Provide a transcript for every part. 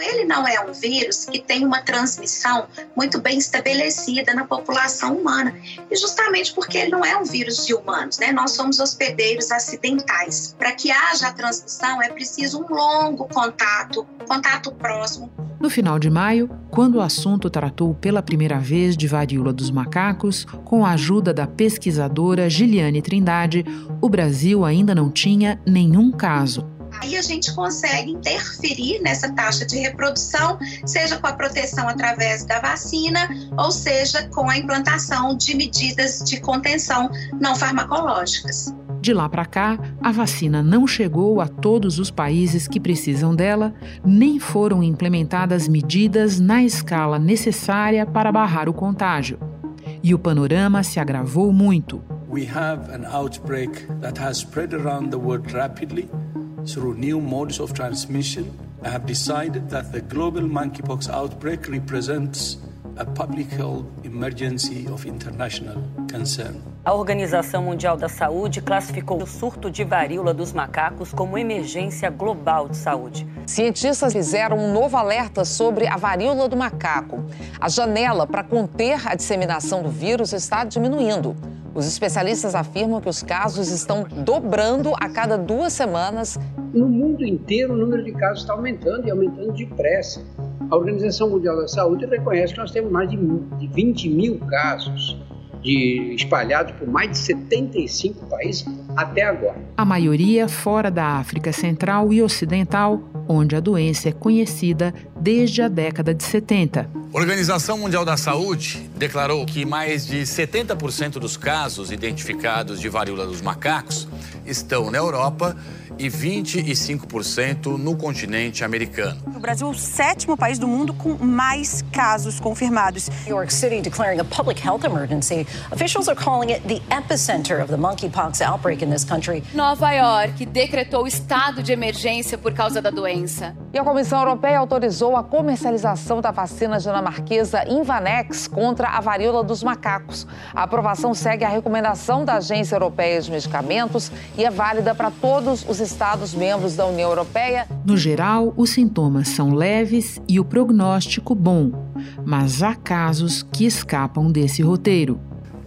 Ele não é um vírus que tem uma transmissão muito bem estabelecida na população humana. E justamente porque ele não é um vírus de humanos, né? Nós somos hospedeiros acidentais. Para que haja a transmissão é preciso um longo contato, contato próximo. No final de maio, quando o assunto tratou pela primeira vez de varíola dos macacos, com a ajuda da pesquisadora Giliane Trindade, o Brasil ainda não tinha nenhum caso Aí a gente consegue interferir nessa taxa de reprodução, seja com a proteção através da vacina, ou seja com a implantação de medidas de contenção não farmacológicas. De lá para cá, a vacina não chegou a todos os países que precisam dela, nem foram implementadas medidas na escala necessária para barrar o contágio. E o panorama se agravou muito. We have an outbreak that has spread around the world rapidly through new modes of transmission, I have decided that the global monkeypox outbreak represents a public health emergency of international concern. A Organização Mundial da Saúde classificou o surto de varíola dos macacos como emergência global de saúde. Cientistas fizeram um novo alerta sobre a varíola do macaco. A janela para conter a disseminação do vírus está diminuindo. Os especialistas afirmam que os casos estão dobrando a cada duas semanas. No mundo inteiro, o número de casos está aumentando e aumentando depressa. A Organização Mundial da Saúde reconhece que nós temos mais de 20 mil casos de, espalhados por mais de 75 países até agora. A maioria fora da África Central e Ocidental, onde a doença é conhecida desde a década de 70. A Organização Mundial da Saúde declarou que mais de 70% dos casos identificados de varíola dos macacos estão na Europa e 25% no continente americano. O Brasil é o sétimo país do mundo com mais casos confirmados. New York City declaring a public health emergency. Officials are calling it the epicenter of the monkeypox outbreak in this country. Nova York decretou estado de emergência por causa da doença. E a Comissão Europeia autorizou a comercialização da vacina dinamarquesa Invanex contra a varíola dos macacos. A aprovação segue a recomendação da Agência Europeia de Medicamentos e é válida para todos os Estados-membros da União Europeia. No geral, os sintomas são leves e o prognóstico bom, mas há casos que escapam desse roteiro.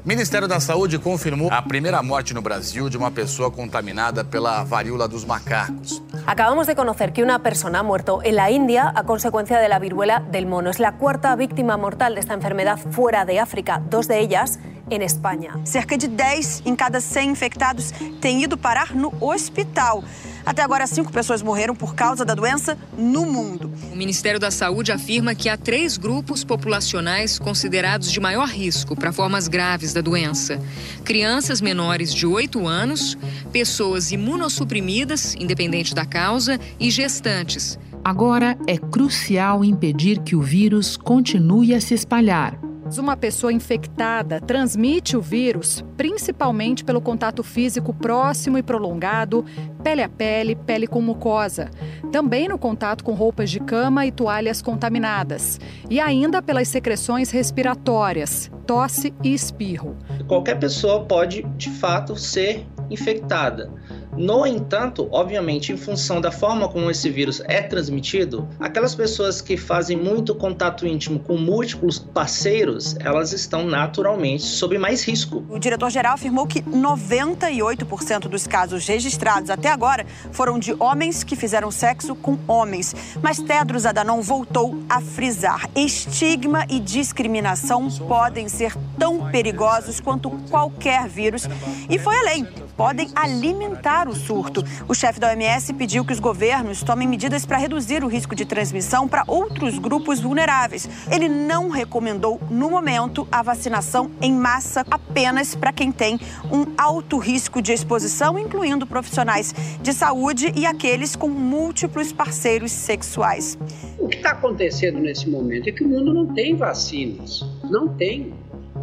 O Ministério da Saúde confirmou a primeira morte no Brasil de uma pessoa contaminada pela varíola dos macacos. Acabamos de conocer que una persona ha muerto en la India a consecuencia de la viruela del mono. Es la cuarta víctima mortal de esta enfermedad fuera de África, dos de ellas en España. Cerca de 10 em cada 100 infectados têm ido parar no hospital. Até agora, cinco pessoas morreram por causa da doença no mundo. O Ministério da Saúde afirma que há três grupos populacionais considerados de maior risco para formas graves da doença: crianças menores de 8 anos, pessoas imunossuprimidas, independente da causa, e gestantes. Agora é crucial impedir que o vírus continue a se espalhar uma pessoa infectada transmite o vírus principalmente pelo contato físico próximo e prolongado, pele a pele, pele com mucosa. Também no contato com roupas de cama e toalhas contaminadas. E ainda pelas secreções respiratórias, tosse e espirro. Qualquer pessoa pode, de fato, ser infectada. No entanto, obviamente, em função da forma como esse vírus é transmitido, aquelas pessoas que fazem muito contato íntimo com múltiplos parceiros, elas estão naturalmente sob mais risco. O diretor-geral afirmou que 98% dos casos registrados até agora foram de homens que fizeram sexo com homens. Mas Tedros Adhanom voltou a frisar: estigma e discriminação podem ser tão perigosos quanto qualquer vírus. E foi além podem alimentar o surto. O chefe da OMS pediu que os governos tomem medidas para reduzir o risco de transmissão para outros grupos vulneráveis. Ele não recomendou, no momento, a vacinação em massa apenas para quem tem um alto risco de exposição, incluindo profissionais de saúde e aqueles com múltiplos parceiros sexuais. O que está acontecendo nesse momento é que o mundo não tem vacinas. Não tem.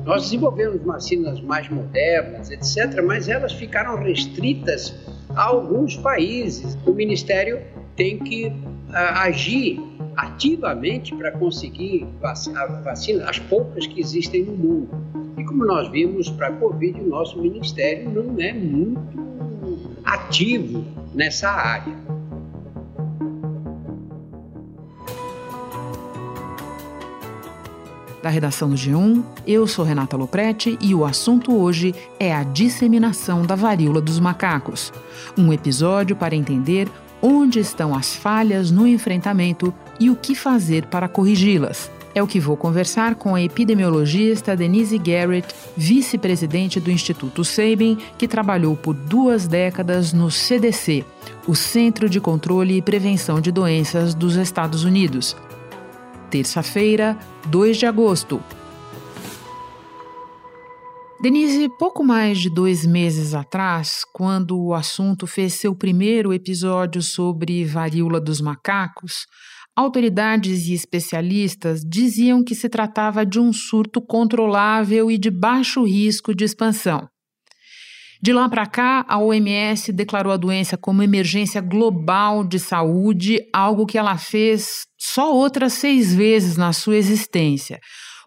Nós desenvolvemos vacinas mais modernas, etc., mas elas ficaram restritas a alguns países. O Ministério tem que ah, agir ativamente para conseguir a vacina, as poucas que existem no mundo. E como nós vimos para a Covid, o nosso Ministério não é muito ativo nessa área. Da redação do G1, eu sou Renata Loprete e o assunto hoje é a disseminação da varíola dos macacos. Um episódio para entender onde estão as falhas no enfrentamento e o que fazer para corrigi-las. É o que vou conversar com a epidemiologista Denise Garrett, vice-presidente do Instituto Sabin, que trabalhou por duas décadas no CDC, o Centro de Controle e Prevenção de Doenças dos Estados Unidos. Terça-feira, 2 de agosto. Denise, pouco mais de dois meses atrás, quando o assunto fez seu primeiro episódio sobre varíola dos macacos, Autoridades e especialistas diziam que se tratava de um surto controlável e de baixo risco de expansão. De lá para cá, a OMS declarou a doença como emergência global de saúde, algo que ela fez só outras seis vezes na sua existência.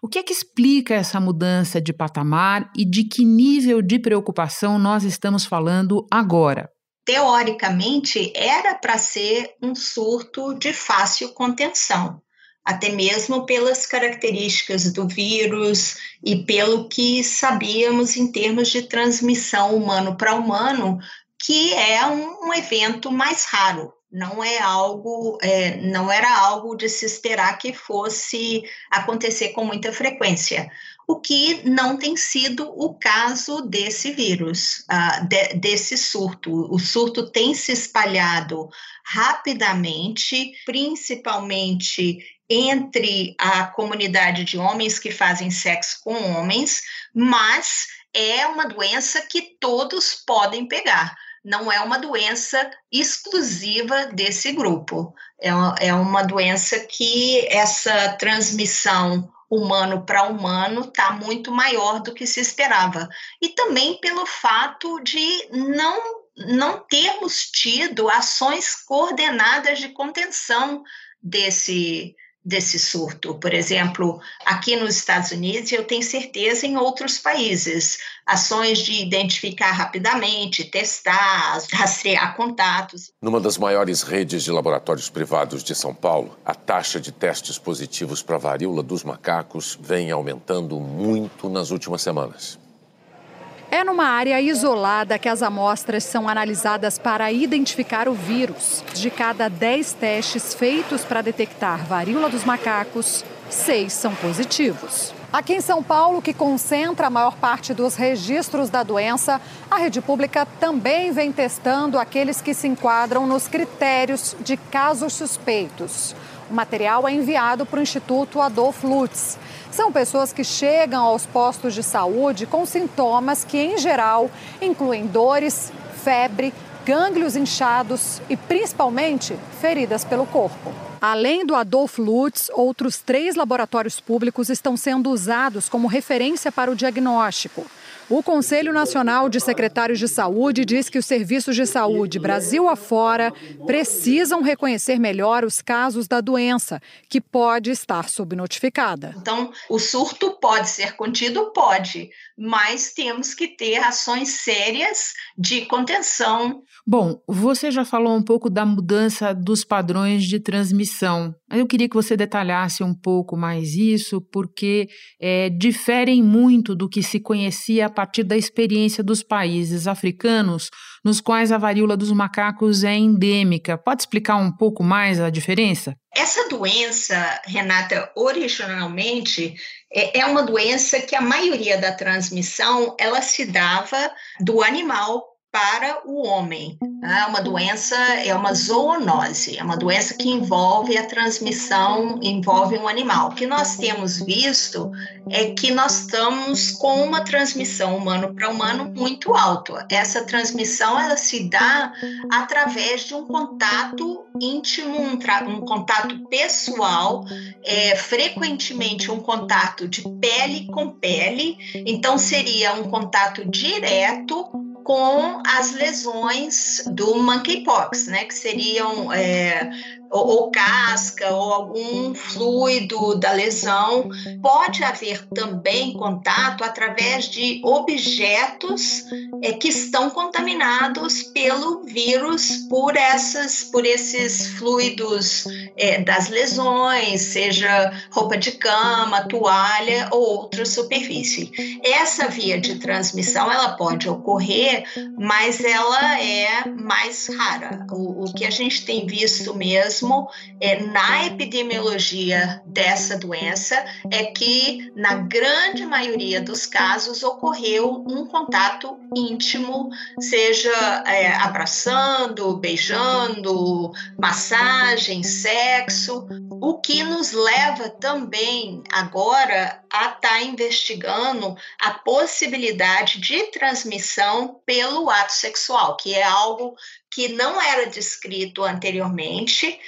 O que é que explica essa mudança de patamar e de que nível de preocupação nós estamos falando agora? teoricamente, era para ser um surto de fácil contenção, até mesmo pelas características do vírus e pelo que sabíamos em termos de transmissão humano para humano, que é um, evento mais raro. Não é algo, é, não era algo de se esperar que fosse acontecer com muita frequência o que não tem sido o caso desse vírus, uh, de, desse surto. O surto tem se espalhado rapidamente, principalmente entre a comunidade de homens que fazem sexo com homens, mas é uma doença que todos podem pegar não é uma doença exclusiva desse grupo. É é uma doença que essa transmissão humano para humano está muito maior do que se esperava. E também pelo fato de não, não termos tido ações coordenadas de contenção desse, desse surto. Por exemplo, aqui nos Estados Unidos, eu tenho certeza em outros países, ações de identificar rapidamente, testar, rastrear contatos. Numa das maiores redes de laboratórios privados de São Paulo, a taxa de testes positivos para a varíola dos macacos vem aumentando muito nas últimas semanas. É numa área isolada que as amostras são analisadas para identificar o vírus. De cada 10 testes feitos para detectar varíola dos macacos, seis são positivos. Aqui em São Paulo, que concentra a maior parte dos registros da doença, a rede pública também vem testando aqueles que se enquadram nos critérios de casos suspeitos. O material é enviado para o Instituto Adolf Lutz. São pessoas que chegam aos postos de saúde com sintomas que, em geral, incluem dores, febre, gânglios inchados e, principalmente, feridas pelo corpo. Além do Adolf Lutz, outros três laboratórios públicos estão sendo usados como referência para o diagnóstico. O Conselho Nacional de Secretários de Saúde diz que os serviços de saúde Brasil afora precisam reconhecer melhor os casos da doença, que pode estar subnotificada. Então, o surto pode ser contido? Pode, mas temos que ter ações sérias de contenção. Bom, você já falou um pouco da mudança dos padrões de transmissão. Eu queria que você detalhasse um pouco mais isso, porque é, diferem muito do que se conhecia a partir da experiência dos países africanos, nos quais a varíola dos macacos é endêmica. Pode explicar um pouco mais a diferença? Essa doença, Renata, originalmente é, é uma doença que a maioria da transmissão ela se dava do animal para o homem. É uma doença, é uma zoonose, é uma doença que envolve a transmissão, envolve um animal. O que nós temos visto é que nós estamos com uma transmissão humano para humano muito alta. Essa transmissão ela se dá através de um contato íntimo, um, um contato pessoal, é, frequentemente um contato de pele com pele. Então seria um contato direto com as lesões do monkeypox, né, que seriam é, ou, ou casca ou algum fluido da lesão. Pode haver também contato através de objetos é, que estão contaminados pelo vírus por essas, por esses fluidos é, das lesões, seja roupa de cama, toalha ou outra superfície. Essa via de transmissão ela pode ocorrer, mas ela é mais rara. O, o que a gente tem visto mesmo é, na epidemiologia dessa doença é que na grande maioria dos casos ocorreu um contato íntimo, seja é, abraçando, beijando, massagem, sexo, o que nos leva também agora a estar tá investigando a possibilidade de transmissão pelo ato sexual, que é algo que não era descrito anteriormente,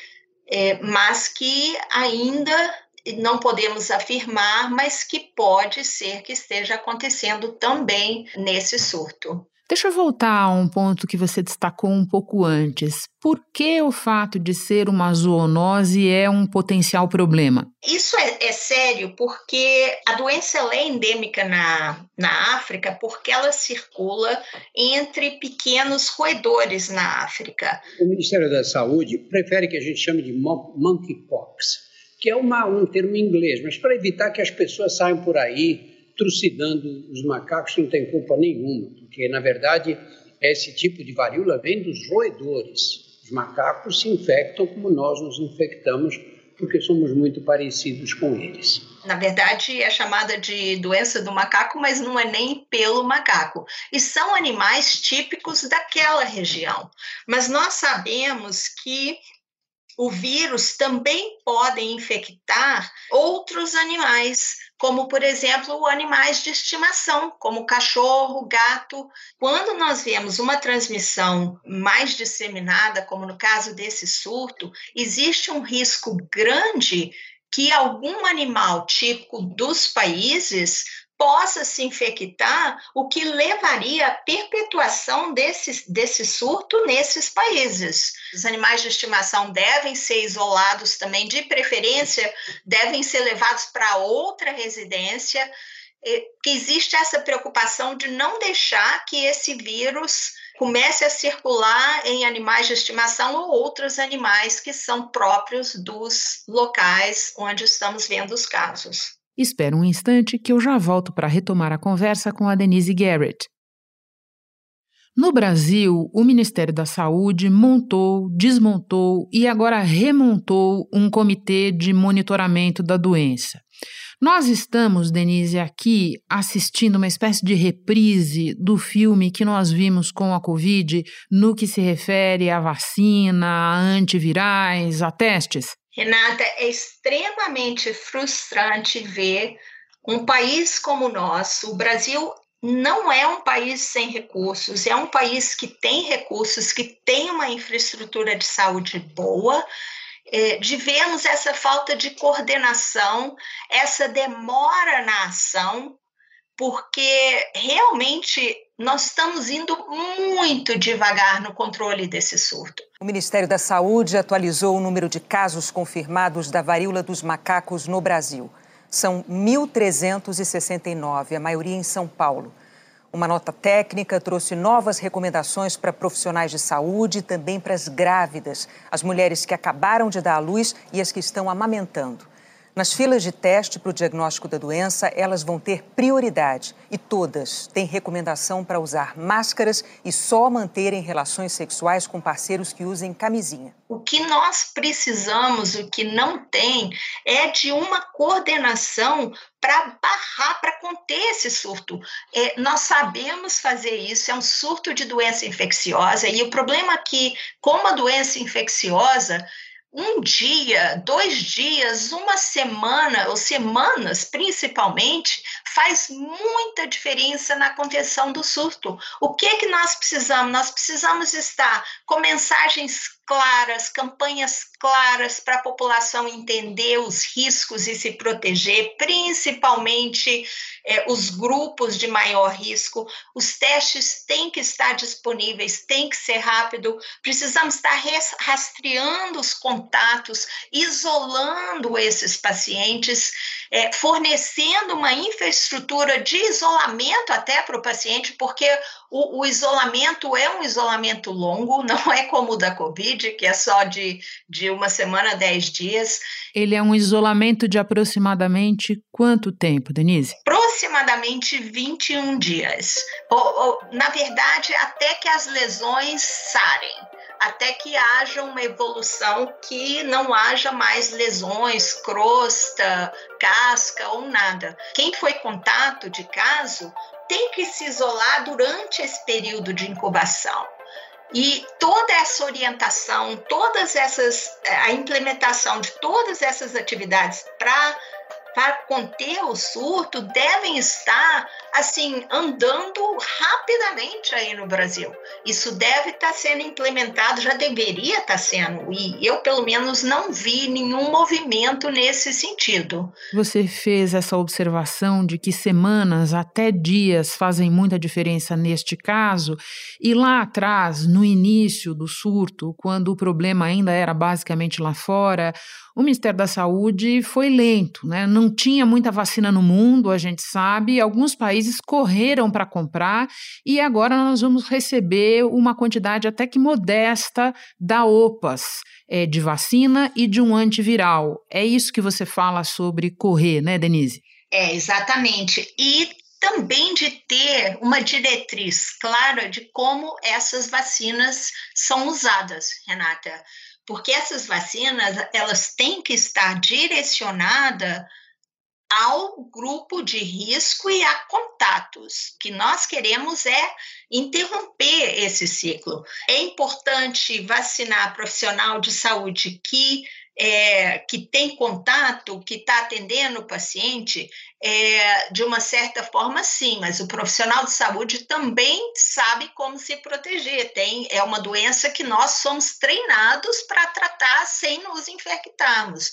é, mas que ainda não podemos afirmar, mas que pode ser que esteja acontecendo também nesse surto. Deixa eu voltar a um ponto que você destacou um pouco antes. Por que o fato de ser uma zoonose é um potencial problema? Isso é, é sério porque a doença é endêmica na, na África porque ela circula entre pequenos roedores na África. O Ministério da Saúde prefere que a gente chame de monkeypox, que é uma, um termo em inglês, mas para evitar que as pessoas saiam por aí trucidando os macacos, não tem culpa nenhuma, porque na verdade esse tipo de varíola vem dos roedores. Os macacos se infectam como nós nos infectamos, porque somos muito parecidos com eles. Na verdade, é chamada de doença do macaco, mas não é nem pelo macaco. E são animais típicos daquela região. Mas nós sabemos que o vírus também pode infectar outros animais como, por exemplo, animais de estimação, como cachorro, gato. Quando nós vemos uma transmissão mais disseminada, como no caso desse surto, existe um risco grande que algum animal típico dos países possa se infectar, o que levaria à perpetuação desse, desse surto nesses países. Os animais de estimação devem ser isolados também, de preferência, devem ser levados para outra residência, que existe essa preocupação de não deixar que esse vírus comece a circular em animais de estimação ou outros animais que são próprios dos locais onde estamos vendo os casos. Espera um instante que eu já volto para retomar a conversa com a Denise Garrett. No Brasil, o Ministério da Saúde montou, desmontou e agora remontou um comitê de monitoramento da doença. Nós estamos, Denise, aqui assistindo uma espécie de reprise do filme que nós vimos com a Covid no que se refere à vacina, a antivirais, a testes. Renata, é extremamente frustrante ver um país como o nosso, o Brasil não é um país sem recursos, é um país que tem recursos, que tem uma infraestrutura de saúde boa, é, essa falta de coordenação, essa demora na ação, porque realmente nós estamos indo muito devagar no controle desse surto. O Ministério da Saúde atualizou o número de casos confirmados da varíola dos macacos no Brasil. São 1.369, a maioria em São Paulo. Uma nota técnica trouxe novas recomendações para profissionais de saúde e também para as grávidas, as mulheres que acabaram de dar à luz e as que estão amamentando. Nas filas de teste para o diagnóstico da doença, elas vão ter prioridade e todas têm recomendação para usar máscaras e só manterem relações sexuais com parceiros que usem camisinha. O que nós precisamos, o que não tem, é de uma coordenação para barrar, para conter esse surto. É, nós sabemos fazer isso, é um surto de doença infecciosa, e o problema é que, como a doença infecciosa, um dia, dois dias, uma semana, ou semanas principalmente, faz muita diferença na contenção do surto. O que que nós precisamos? Nós precisamos estar com mensagens claras, campanhas claras para a população entender os riscos e se proteger, principalmente é, os grupos de maior risco. Os testes têm que estar disponíveis, tem que ser rápido. Precisamos estar rastreando os contatos, isolando esses pacientes, é, fornecendo uma infraestrutura de isolamento até para o paciente, porque o, o, isolamento é um isolamento longo, não é como o da Covid, que é só de, de uma semana dez dias. Ele é um isolamento de aproximadamente quanto tempo, Denise? Aproximadamente 21 dias. Ou, ou, na verdade, até que as lesões sarem até que haja uma evolução que não haja mais lesões, crosta, casca ou nada. Quem foi contato de caso tem que se isolar durante esse período de incubação. E toda essa orientação, todas essas a implementação de todas essas atividades para para conter o surto devem estar assim andando rapidamente aí no Brasil. Isso deve estar sendo implementado, já deveria estar sendo, e eu pelo menos não vi nenhum movimento nesse sentido. Você fez essa observação de que semanas até dias fazem muita diferença neste caso, e lá atrás, no início do surto, quando o problema ainda era basicamente lá fora, o Ministério da Saúde foi lento, né? Não tinha muita vacina no mundo, a gente sabe, alguns países correram para comprar e agora nós vamos receber uma quantidade até que modesta da OPAS. É, de vacina e de um antiviral. É isso que você fala sobre correr, né, Denise? É, exatamente. E também de ter uma diretriz clara de como essas vacinas são usadas, Renata porque essas vacinas elas têm que estar direcionadas ao grupo de risco e a contatos. O que nós queremos é interromper esse ciclo. É importante vacinar profissional de saúde que é, que tem contato, que está atendendo o paciente, é, de uma certa forma, sim, mas o profissional de saúde também sabe como se proteger. Tem, é uma doença que nós somos treinados para tratar sem nos infectarmos.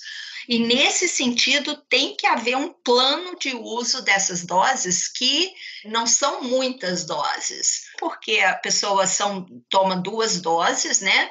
E nesse sentido, tem que haver um plano de uso dessas doses que não são muitas doses, porque a pessoa são, toma duas doses, né?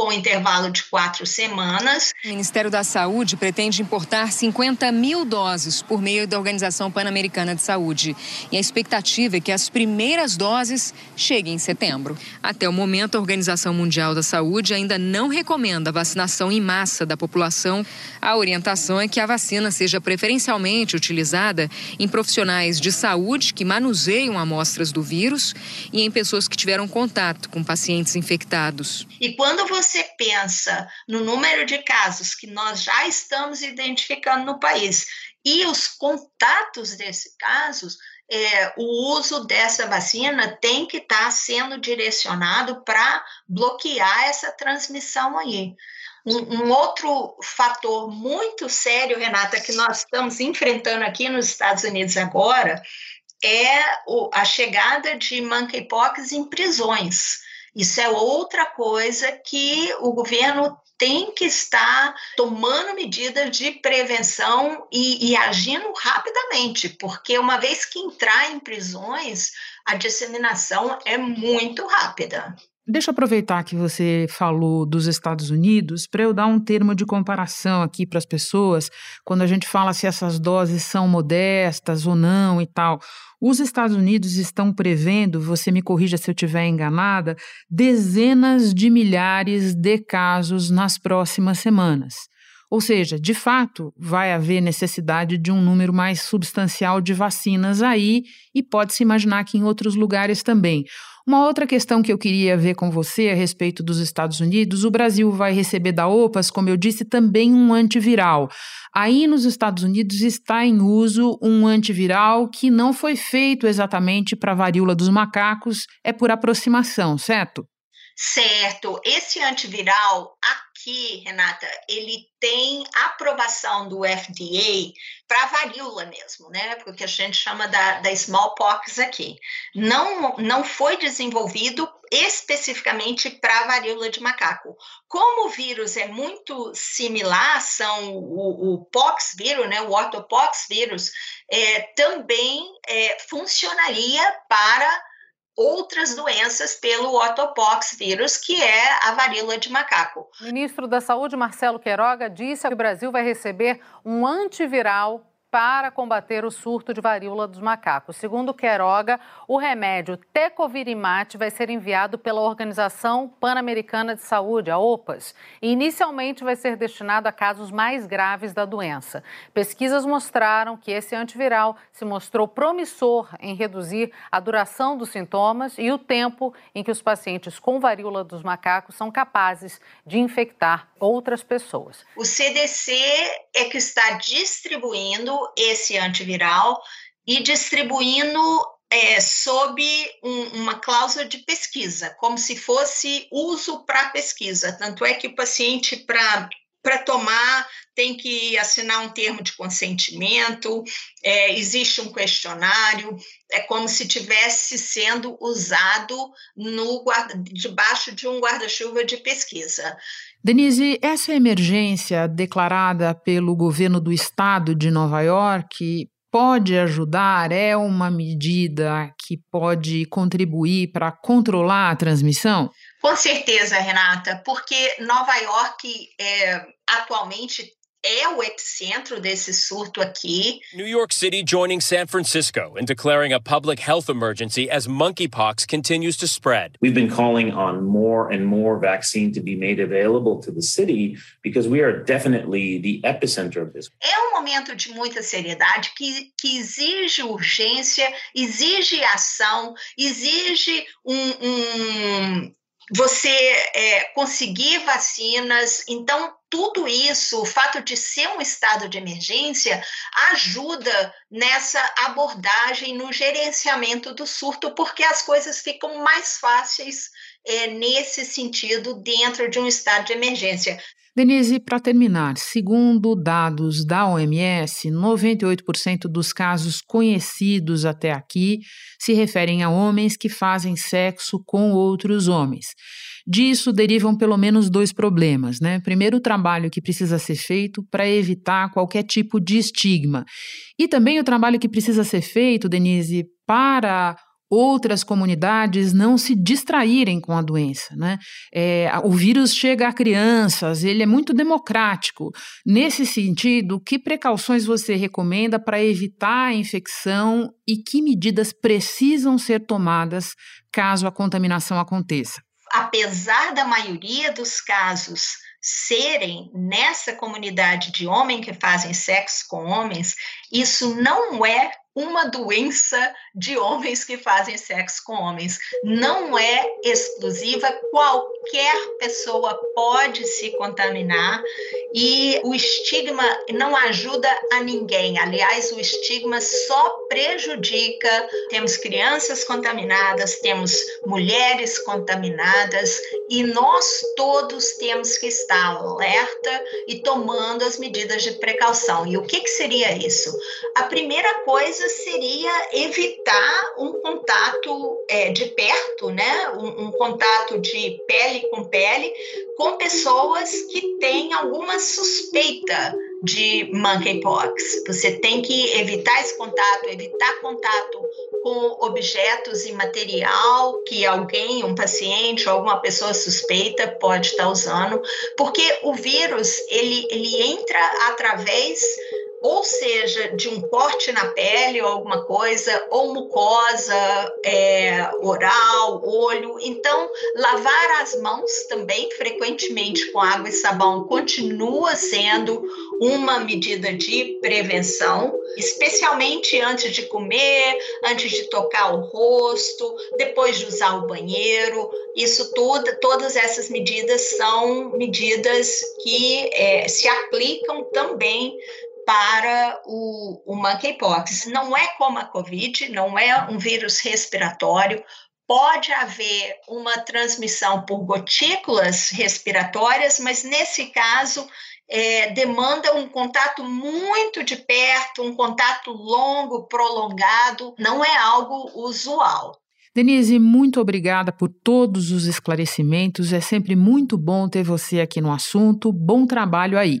Com intervalo de quatro semanas. O Ministério da Saúde pretende importar 50 mil doses por meio da Organização Pan-Americana de Saúde. E a expectativa é que as primeiras doses cheguem em setembro. Até o momento, a Organização Mundial da Saúde ainda não recomenda a vacinação em massa da população. A orientação é que a vacina seja preferencialmente utilizada em profissionais de saúde que manuseiam amostras do vírus e em pessoas que tiveram contato com pacientes infectados. E quando você você pensa no número de casos que nós já estamos identificando no país e os contatos desses casos, é, o uso dessa vacina tem que estar tá sendo direcionado para bloquear essa transmissão aí. Um, um, outro fator muito sério, Renata, que nós estamos enfrentando aqui nos Estados Unidos agora é o, a chegada de monkeypox em prisões. Isso é outra coisa que o governo tem que estar tomando medidas de prevenção e, e, agindo rapidamente, porque uma vez que entrar em prisões, a disseminação é muito rápida. Deixa eu aproveitar que você falou dos Estados Unidos para eu dar um termo de comparação aqui para as pessoas, quando a gente fala se essas doses são modestas ou não e tal. Os Estados Unidos estão prevendo, você me corrija se eu estiver enganada, dezenas de milhares de casos nas próximas semanas. Ou seja, de fato, vai haver necessidade de um número mais substancial de vacinas aí e pode-se imaginar que em outros lugares também. Uma outra questão que eu queria ver com você a respeito dos Estados Unidos: o Brasil vai receber da OPAS, como eu disse, também um antiviral. Aí nos Estados Unidos está em uso um antiviral que não foi feito exatamente para a varíola dos macacos, é por aproximação, certo? Certo. Esse antiviral aqui, Renata, ele tem aprovação do FDA para varíola mesmo, né? Porque a gente chama da, da smallpox aqui. Não, não foi desenvolvido especificamente para varíola de macaco. Como o vírus é muito similar, são o, o pox vírus, né? O ortopox vírus, é, também é, funcionaria para outras doenças pelo otopox vírus, que é a varíola de macaco. O ministro da Saúde, Marcelo Queiroga, disse que o Brasil vai receber um antiviral para combater o surto de varíola dos macacos. Segundo Queiroga, o remédio Tecovirimat vai ser enviado pela Organização Pan-Americana de Saúde, a OPAS, e inicialmente vai ser destinado a casos mais graves da doença. Pesquisas mostraram que esse antiviral se mostrou promissor em reduzir a duração dos sintomas e o tempo em que os pacientes com varíola dos macacos são capazes de infectar outras pessoas. O CDC é que está distribuindo esse antiviral e distribuindo é, sob um, uma cláusula de pesquisa, como se fosse uso para pesquisa. Tanto é que o paciente, para para tomar, tem que assinar um termo de consentimento, é, existe um questionário, é como se tivesse sendo usado no debaixo de um guarda-chuva de pesquisa. Denise, essa emergência declarada pelo governo do estado de Nova York pode ajudar? É uma medida que pode contribuir para controlar a transmissão? Com certeza, Renata, porque Nova York é, atualmente é o epicentro desse surto aqui. New York City joining San Francisco in declaring a public health emergency as monkeypox continues to spread. We've been calling on more and more vaccine to be made available to the city because we are definitely the epicenter of this. É um momento de muita seriedade que, que exige urgência, exige ação, exige um, um você é, conseguir vacinas. Então, tudo isso, o fato de ser um estado de emergência, ajuda nessa abordagem, no gerenciamento do surto, porque as coisas ficam mais fáceis é, nesse sentido dentro de um estado de emergência. Denise, para terminar, segundo dados da OMS, 98% dos casos conhecidos até aqui se referem a homens que fazem sexo com outros homens. Disso derivam pelo menos dois problemas, né? Primeiro, o trabalho que precisa ser feito para evitar qualquer tipo de estigma. E também o trabalho que precisa ser feito, Denise, para outras comunidades não se distraírem com a doença. Né? É, o vírus chega a crianças, ele é muito democrático. Nesse sentido, que precauções você recomenda para evitar a infecção e que medidas precisam ser tomadas caso a contaminação aconteça? Apesar da maioria dos casos serem nessa comunidade de homens que fazem sexo com homens, isso não é uma doença de homens que fazem sexo com homens. Não é exclusiva, qualquer pessoa pode se contaminar e o estigma não ajuda a ninguém. Aliás, o estigma só prejudica. Temos crianças contaminadas, temos mulheres contaminadas e nós todos temos que estar alerta e tomando as medidas de precaução. E o que, que seria isso? A primeira coisa seria evitar um contato é, de perto, né? Um, um, contato de pele com pele com pessoas que têm alguma suspeita de monkeypox. Você tem que evitar esse contato, evitar contato com objetos e material que alguém, um paciente ou alguma pessoa suspeita pode estar usando, porque o vírus ele, ele entra através ou seja, de um corte na pele ou alguma coisa, ou mucosa, é, oral, olho. Então, lavar as mãos também frequentemente com água e sabão continua sendo uma medida de prevenção, especialmente antes de comer, antes de tocar o rosto, depois de usar o banheiro. Isso tudo, todas essas medidas são medidas que é, se aplicam também para o, o monkeypox. Não é como a Covid, não é um vírus respiratório, pode haver uma transmissão por gotículas respiratórias, mas nesse caso é, demanda um contato muito de perto, um contato longo, prolongado, não é algo usual. Denise, muito obrigada por todos os esclarecimentos. É sempre muito bom ter você aqui no assunto. Bom trabalho aí.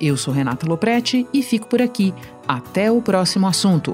Eu sou Renata Loprete e fico por aqui. Até o próximo assunto.